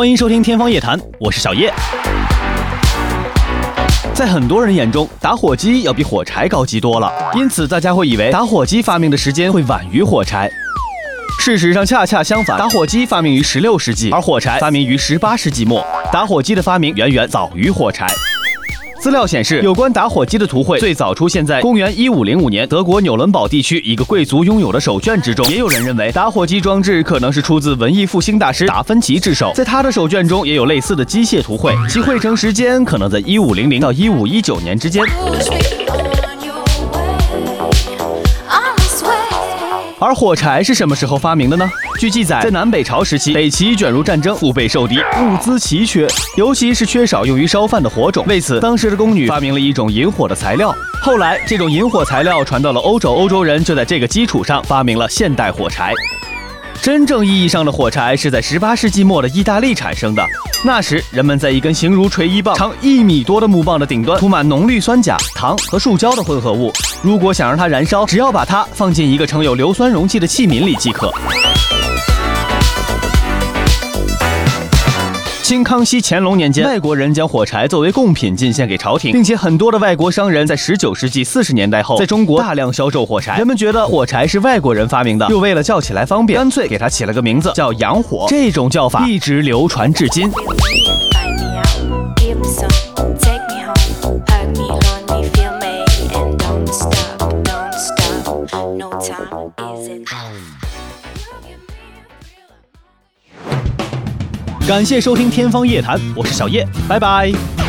欢迎收听《天方夜谭》，我是小叶。在很多人眼中，打火机要比火柴高级多了，因此大家会以为打火机发明的时间会晚于火柴。事实上恰恰相反，打火机发明于16世纪，而火柴发明于18世纪末。打火机的发明远远早于火柴。资料显示，有关打火机的图绘最早出现在公元一五零五年德国纽伦堡地区一个贵族拥有的手卷之中。也有人认为，打火机装置可能是出自文艺复兴大师达芬奇之手，在他的手卷中也有类似的机械图绘，其绘成时间可能在一五零零到一五一九年之间。而火柴是什么时候发明的呢？据记载，在南北朝时期，北齐卷入战争，腹背受敌，物资奇缺，尤其是缺少用于烧饭的火种。为此，当时的宫女发明了一种引火的材料。后来，这种引火材料传到了欧洲，欧洲人就在这个基础上发明了现代火柴。真正意义上的火柴是在十八世纪末的意大利产生的。那时，人们在一根形如锤衣棒、长一米多的木棒的顶端涂满浓绿酸钾、糖和树胶的混合物。如果想让它燃烧，只要把它放进一个盛有硫酸容器的器皿里即可。清康熙、乾隆年间，外国人将火柴作为贡品进献给朝廷，并且很多的外国商人在十九世纪四十年代后在中国大量销售火柴。人们觉得火柴是外国人发明的，又为了叫起来方便，干脆给它起了个名字叫洋火。这种叫法一直流传至今。感谢收听《天方夜谭》，我是小叶，拜拜。